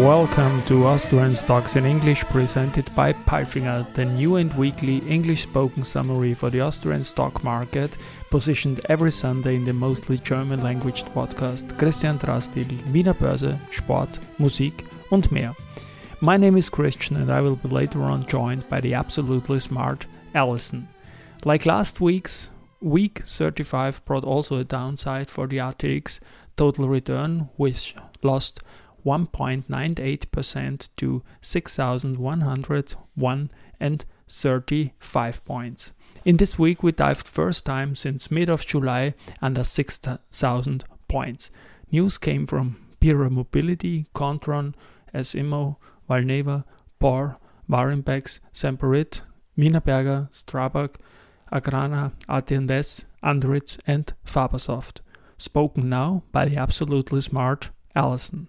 welcome to Austrian Stocks in English presented by Palfinger, the new and weekly English spoken summary for the Austrian stock market, positioned every Sunday in the mostly German language podcast Christian Drastil, Wiener Börse, Sport, Musik und mehr. My name is Christian and I will be later on joined by the absolutely smart Alison. Like last week's, week 35 brought also a downside for the ATX total return, which lost 1.98% to 6,101 and 35 points. In this week, we dived first time since mid of July under 6,000 points. News came from Pierer Mobility, Kontron, S-Immo, Valneva, POR, Warimpex, Semperit, Wienerberger, Strabag, Agrana, AT&S, Andritz and Fabasoft. Spoken now by the absolutely smart Alison.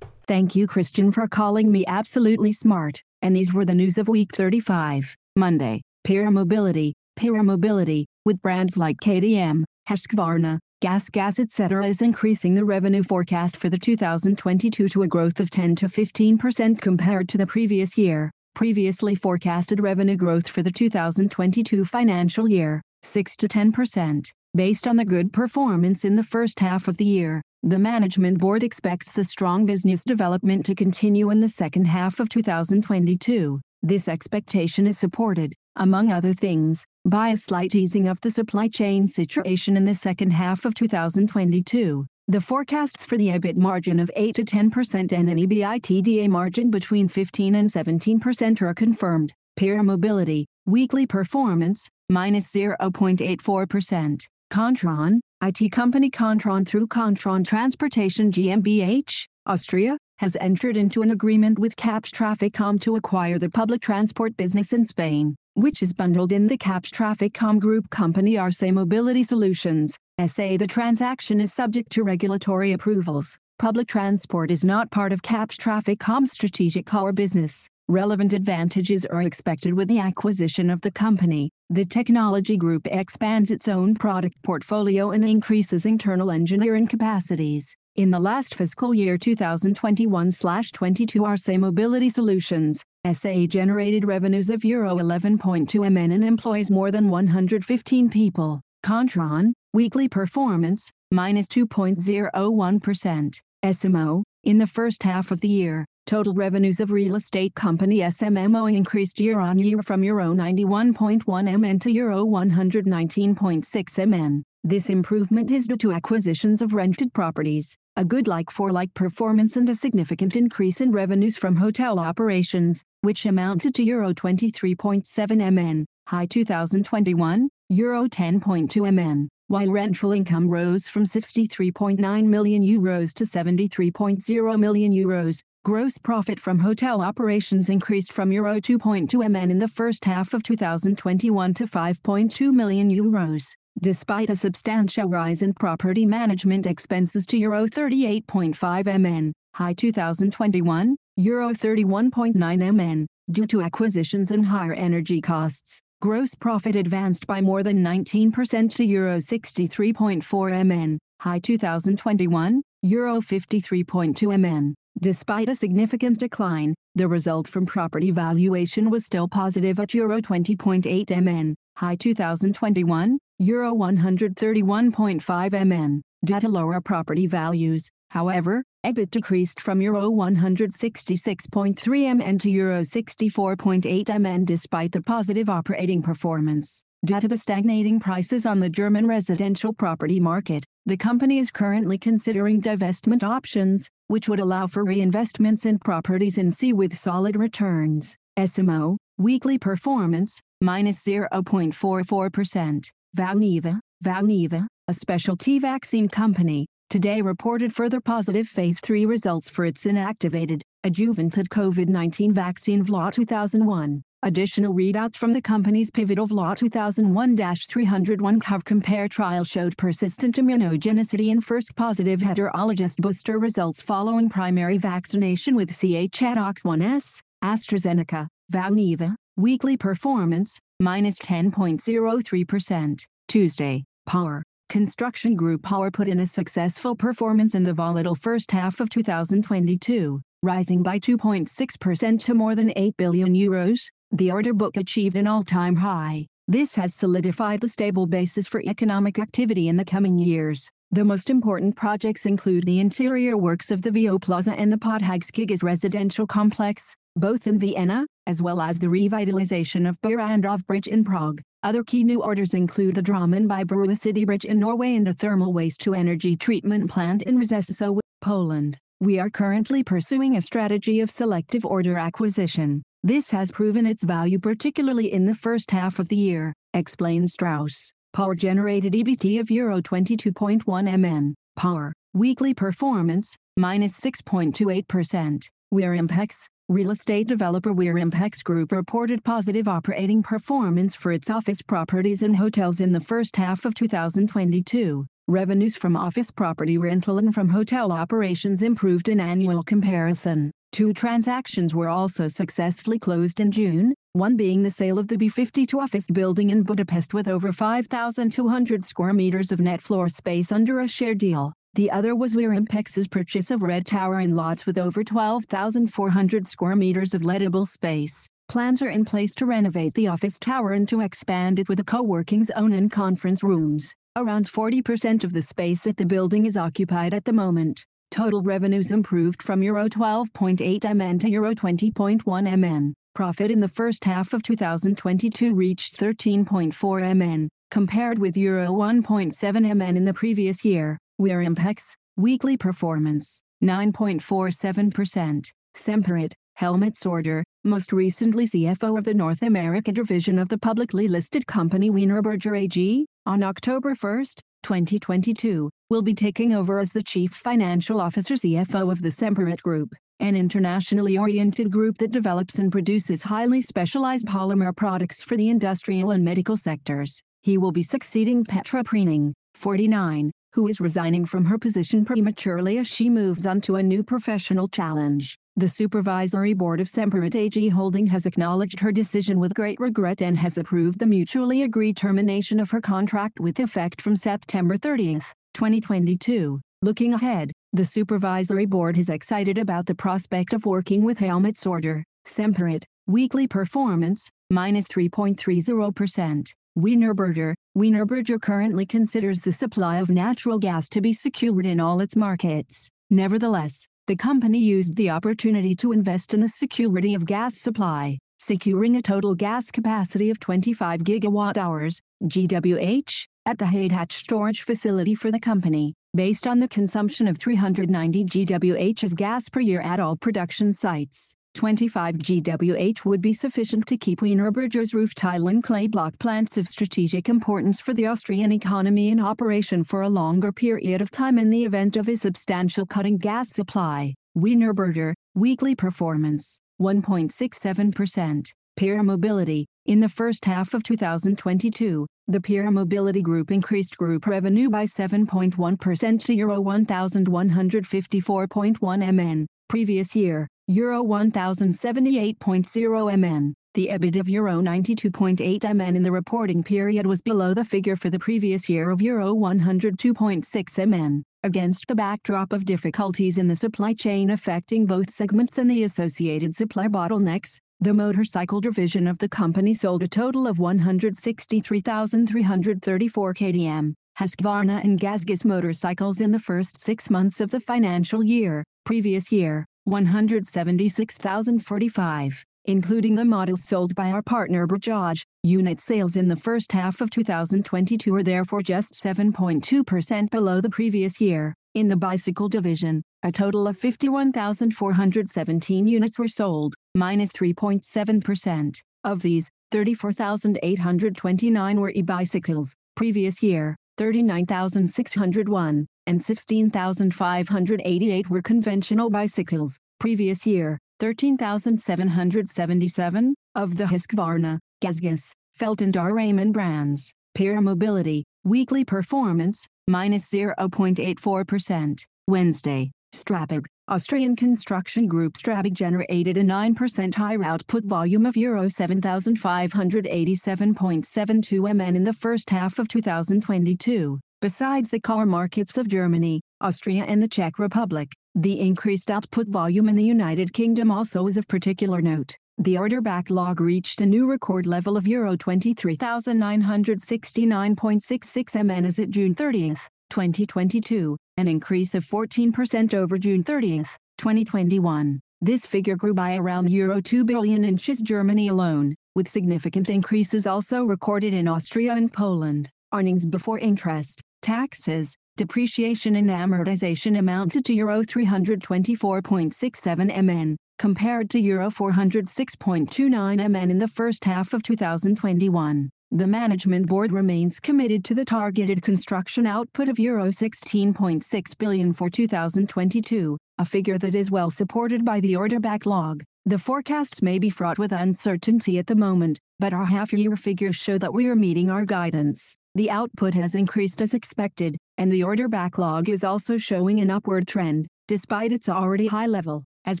Thank you, Christian, for calling me absolutely smart. And these were the news of week 35, Monday. Pierer Mobility, Pierer Mobility, with brands like KTM, Husqvarna, Gas Gas etc. is increasing the revenue forecast for the 2022 to a growth of 10 to 15% compared to the previous year. Previously forecasted revenue growth for the 2022 financial year, 6 to 10%, based on the good performance in the first half of the year. The management board expects the strong business development to continue in the second half of 2022. This expectation is supported, among other things, by a slight easing of the supply chain situation in the second half of 2022. The forecasts for the EBIT margin of 8 to 10% and an EBITDA margin between 15 and 17% are confirmed. Pierer Mobility, weekly performance, minus 0.84%. Kontron, IT company Kontron through Kontron Transportation GmbH, Austria, has entered into an agreement with Kapsch TrafficCom to acquire the public transport business in Spain, which is bundled in the Kapsch TrafficCom group company Arce Mobility Solutions. SA The transaction is subject to regulatory approvals. Public transport is not part of Kapsch TrafficCom's strategic core business. Relevant advantages are expected with the acquisition of the company. The technology group expands its own product portfolio and increases internal engineering capacities. In the last fiscal year 2021/22 Arce Mobility Solutions, SA generated revenues of Euro 11.2 MN and employs more than 115 people. Kontron, weekly performance, minus 2.01%. S-Immo, in the first half of the year, Total revenues of real estate company S-Immo increased year-on-year from Euro 91.1 MN to Euro 119.6 MN. This improvement is due to acquisitions of rented properties, a good like-for-like performance and a significant increase in revenues from hotel operations, which amounted to Euro 23.7 MN, high 2021, Euro 10.2 MN while rental income rose from 63.9 million euros to 73.0 million euros. Gross profit from hotel operations increased from Euro 2.2 MN in the first half of 2021 to 5.2 million euros, despite a substantial rise in property management expenses to Euro 38.5 MN, high 2021, Euro 31.9 MN, due to acquisitions and higher energy costs. Gross profit advanced by more than 19% to Euro 63.4 MN, high 2021, Euro 53.2 MN. Despite a significant decline, the result from property valuation was still positive at Euro 20.8 MN, high 2021, Euro 131.5 MN. To lower property values, however, EBIT decreased from Euro 166.3 MN to Euro 64.8 MN despite the positive operating performance. Due to the stagnating prices on the German residential property market, the company is currently considering divestment options, which would allow for reinvestments in properties in C with solid returns. S-Immo, weekly performance, minus 0.44%. Valneva, Valneva, a specialty vaccine company, today reported further positive phase 3 results for its inactivated, adjuvanted COVID-19 vaccine VLA 2001. Additional readouts from the company's pivotal VLA 2001-301 Cov-Compare trial showed persistent immunogenicity in first positive heterologous booster results following primary vaccination with CHAdOx1S, AstraZeneca, Valneva, weekly performance, minus 10.03%. Tuesday, Porr. Construction Group Porr put in a successful performance in the volatile first half of 2022, rising by 2.6% to more than 8 billion euros. The order book achieved an all-time high. This has solidified the stable basis for economic activity in the coming years. The most important projects include the interior works of the VIO Plaza and the Podhajskigas residential complex, both in Vienna, as well as the revitalization of Barrandov Bridge in Prague. Other key new orders include the Drammen Bybrua City Bridge in Norway and the thermal waste-to-energy treatment plant in Rzeszów, Poland. We are currently pursuing a strategy of selective order acquisition. This has proven its value particularly in the first half of the year, explained Strauss. Porr generated EBT of Euro 22.1 MN. Porr, weekly performance, minus 6.28%. Warimpex, real estate developer Warimpex Group reported positive operating performance for its office properties and hotels in the first half of 2022. Revenues from office property rental and from hotel operations improved in annual comparison. Two transactions were also successfully closed in June, one being the sale of the B52 office building in Budapest with over 5,200 square meters of net floor space under a share deal. The other was Impex's purchase of Red Tower in Lodz with over 12,400 square meters of lettable space. Plans are in place to renovate the office tower and to expand it with a co-working zone and conference rooms. Around 40% of the space at the building is occupied at the moment. Total revenues improved from Euro 12.8 MN to Euro 20.1 MN. Profit in the first half of 2022 reached 13.4 MN, compared with Euro 1.7 MN in the previous year. Warimpex, weekly performance, 9.47%. Semperit, Helmut Sorger, most recently CFO of the North America division of the publicly listed company Wienerberger AG, on October 1, 2022, will be taking over as the Chief Financial Officer CFO of the Semperit Group, an internationally oriented group that develops and produces highly specialized polymer products for the industrial and medical sectors. He will be succeeding Petra Preining, 49, who is resigning from her position prematurely as she moves on to a new professional challenge. The supervisory board of Semperit AG Holding has acknowledged her decision with great regret and has approved the mutually agreed termination of her contract with effect from September 30, 2022. Looking ahead, the supervisory board is excited about the prospect of working with Helmut Sorger, Semperit, weekly performance, minus 3.30%. Wienerberger, Wienerberger currently considers the supply of natural gas to be secured in all its markets. Nevertheless, the company used the opportunity to invest in the security of gas supply, securing a total gas capacity of 25 gigawatt-hours, GWH, at the Haidach storage facility for the company, based on the consumption of 390 GWH of gas per year at all production sites. 25 GWH would be sufficient to keep Wienerberger's roof tile and clay block plants of strategic importance for the Austrian economy in operation for a longer period of time in the event of a substantial cut in gas supply. Wienerberger, weekly performance, 1.67%. Pierer Mobility, in the first half of 2022, the Pierer Mobility Group increased group revenue by 7.1% to Euro 1,154.1 MN, previous year, Euro 1078.0 MN. The EBIT of Euro 92.8 MN in the reporting period was below the figure for the previous year of Euro 102.6 MN. Against the backdrop of difficulties in the supply chain affecting both segments and the associated supply bottlenecks, the motorcycle division of the company sold a total of 163,334 KTM, Husqvarna and GASGAS motorcycles in the first six months of the financial year, previous year. 176,045, including the models sold by our partner Bajaj. Unit sales in the first half of 2022 are therefore just 7.2% below the previous year. In the bicycle division, a total of 51,417 units were sold, minus 3.7%. Of these, 34,829 were e-bicycles, previous year, 39,601 and 16,588 were conventional bicycles, previous year, 13,777, of the Husqvarna, GASGAS, Felt and R Raymon brands, Pierer Mobility, weekly performance, minus 0.84%, Wednesday, Strabag, Austrian construction group Strabag generated a 9% higher output volume of Euro 7,587.72 MN in the first half of 2022. Besides the car markets of Germany, Austria and the Czech Republic, the increased output volume in the United Kingdom also is of particular note. The order backlog reached a new record level of Euro 23,969.66 MN as at June 30, 2022, an increase of 14% over June 30, 2021. This figure grew by around Euro 2 billion in Germany alone, with significant increases also recorded in Austria and Poland. Earnings before interest, taxes, depreciation and amortization amounted to Euro 324.67 MN, compared to Euro 406.29 MN in the first half of 2021. The management board remains committed to the targeted construction output of Euro 16.6 billion for 2022, a figure that is well supported by the order backlog. The forecasts may be fraught with uncertainty at the moment, but our half-year figures show that we are meeting our guidance. The output has increased as expected, and the order backlog is also showing an upward trend, despite its already high level. As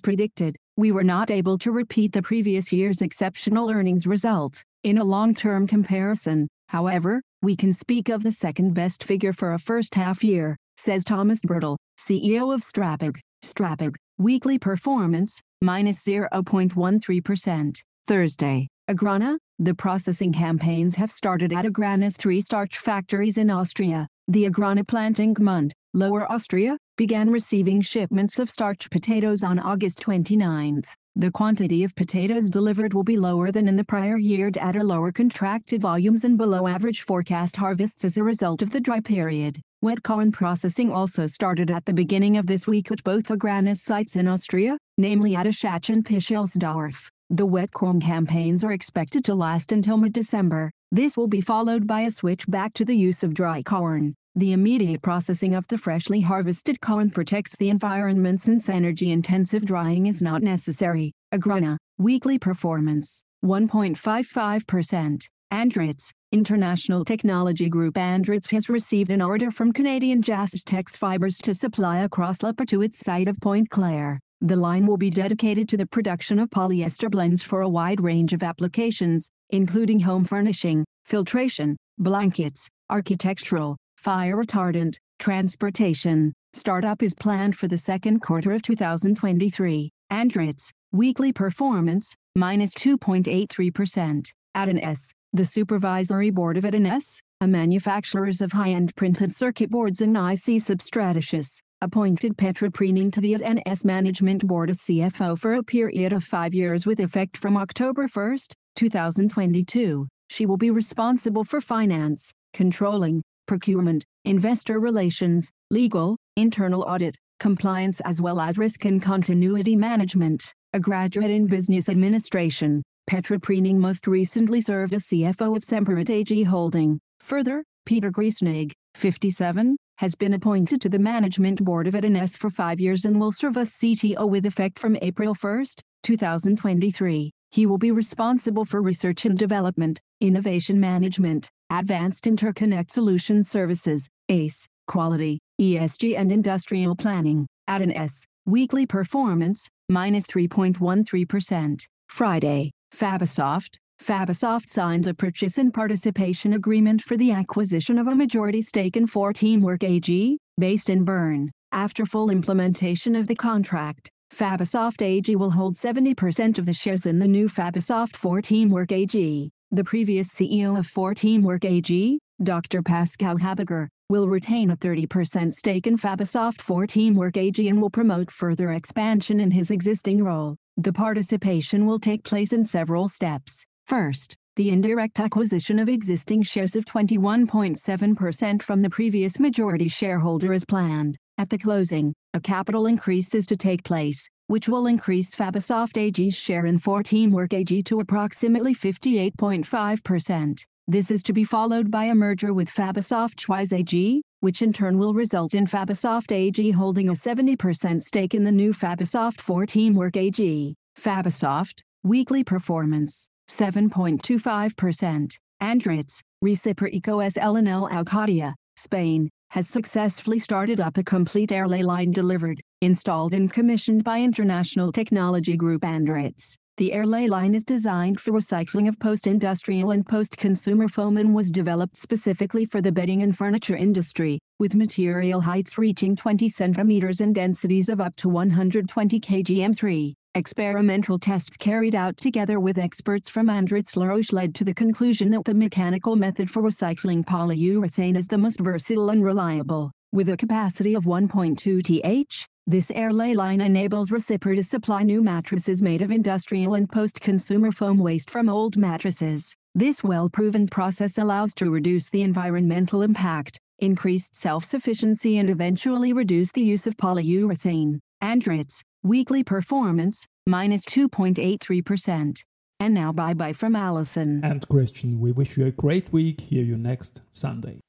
predicted, we were not able to repeat the previous year's exceptional earnings result. In a long-term comparison, however, we can speak of the second-best figure for a first half year, says Thomas Birtel, CEO of Strabag. Strabag, weekly performance, minus 0.13%. Thursday, Agrana, the processing campaigns have started at Agrana's three starch factories in Austria. The Agrana plant in Gmünd, Lower Austria, began receiving shipments of starch potatoes on August 29. The quantity of potatoes delivered will be lower than in the prior year at lower contracted volumes and below average forecast harvests as a result of the dry period. Wet corn processing also started at the beginning of this week at both Agrana's sites in Austria, namely at Aschach and Pischelsdorf. The wet corn campaigns are expected to last until mid-December. This will be followed by a switch back to the use of dry corn. The immediate processing of the freshly harvested corn protects the environment since energy-intensive drying is not necessary. Agrana, weekly performance, 1.55%. Andritz, International Technology Group Andritz has received an order from Canadian Tex Fibers to supply a crosslapper to its site of Pointe-Claire. The line will be dedicated to the production of polyester blends for a wide range of applications, including home furnishing, filtration, blankets, architectural, fire retardant, transportation. Startup is planned for the second quarter of 2023. Andritz, weekly performance, minus 2.83%. AT&S, the supervisory board of S, a manufacturers of high-end printed circuit boards and IC substrategies, appointed Petra Preining to the S management board as CFO for a period of five years with effect from October 1, 2022. She will be responsible for finance, controlling, procurement, investor relations, legal, internal audit, compliance as well as risk and continuity management. A graduate in business administration, Petra Preining most recently served as CFO of Semperit AG Holding. Further, Peter Griesnig, 57, has been appointed to the management board of AT&S for five years and will serve as CTO with effect from April 1, 2023. He will be responsible for research and development, innovation management, Advanced Interconnect Solution Services, ACE, Quality, ESG and Industrial Planning, AT&S, Weekly Performance, minus 3.13%. Friday, Fabasoft, Fabasoft signed a purchase and participation agreement for the acquisition of a majority stake in 4 Teamwork AG, based in Bern. After full implementation of the contract, Fabasoft AG will hold 70% of the shares in the new Fabasoft 4 Teamwork AG. The previous CEO of 4 Teamwork AG, Dr. Pascal Habiger, will retain a 30% stake in Fabasoft 4 Teamwork AG and will promote further expansion in his existing role. The participation will take place in several steps. First, the indirect acquisition of existing shares of 21.7% from the previous majority shareholder is planned. At the closing, a capital increase is to take place, which will increase Fabasoft AG's share in 4 Teamwork AG to approximately 58.5%. This is to be followed by a merger with Fabasoft Schweiz AG, which in turn will result in Fabasoft AG holding a 70% stake in the new Fabasoft 4 Teamwork AG. Fabasoft, weekly performance, 7.25%. Andritz, Reciproco SL and L Alcadia, Spain, has successfully started up a complete Airlay line delivered, installed and commissioned by international technology group Andritz. The Airlay line is designed for recycling of post-industrial and post-consumer foam and was developed specifically for the bedding and furniture industry, with material heights reaching 20 centimeters and densities of up to 120 kgm3. Experimental tests carried out together with experts from Andritz LaRoche led to the conclusion that the mechanical method for recycling polyurethane is the most versatile and reliable. With a capacity of 1.2 th, this Airlay line enables Recipar to supply new mattresses made of industrial and post-consumer foam waste from old mattresses. This well-proven process allows to reduce the environmental impact, increased self-sufficiency and eventually reduce the use of polyurethane. Andritz, weekly performance, minus 2.83%. And now bye-bye from Allison. And Christian, we wish you a great week. Hear you next Sunday.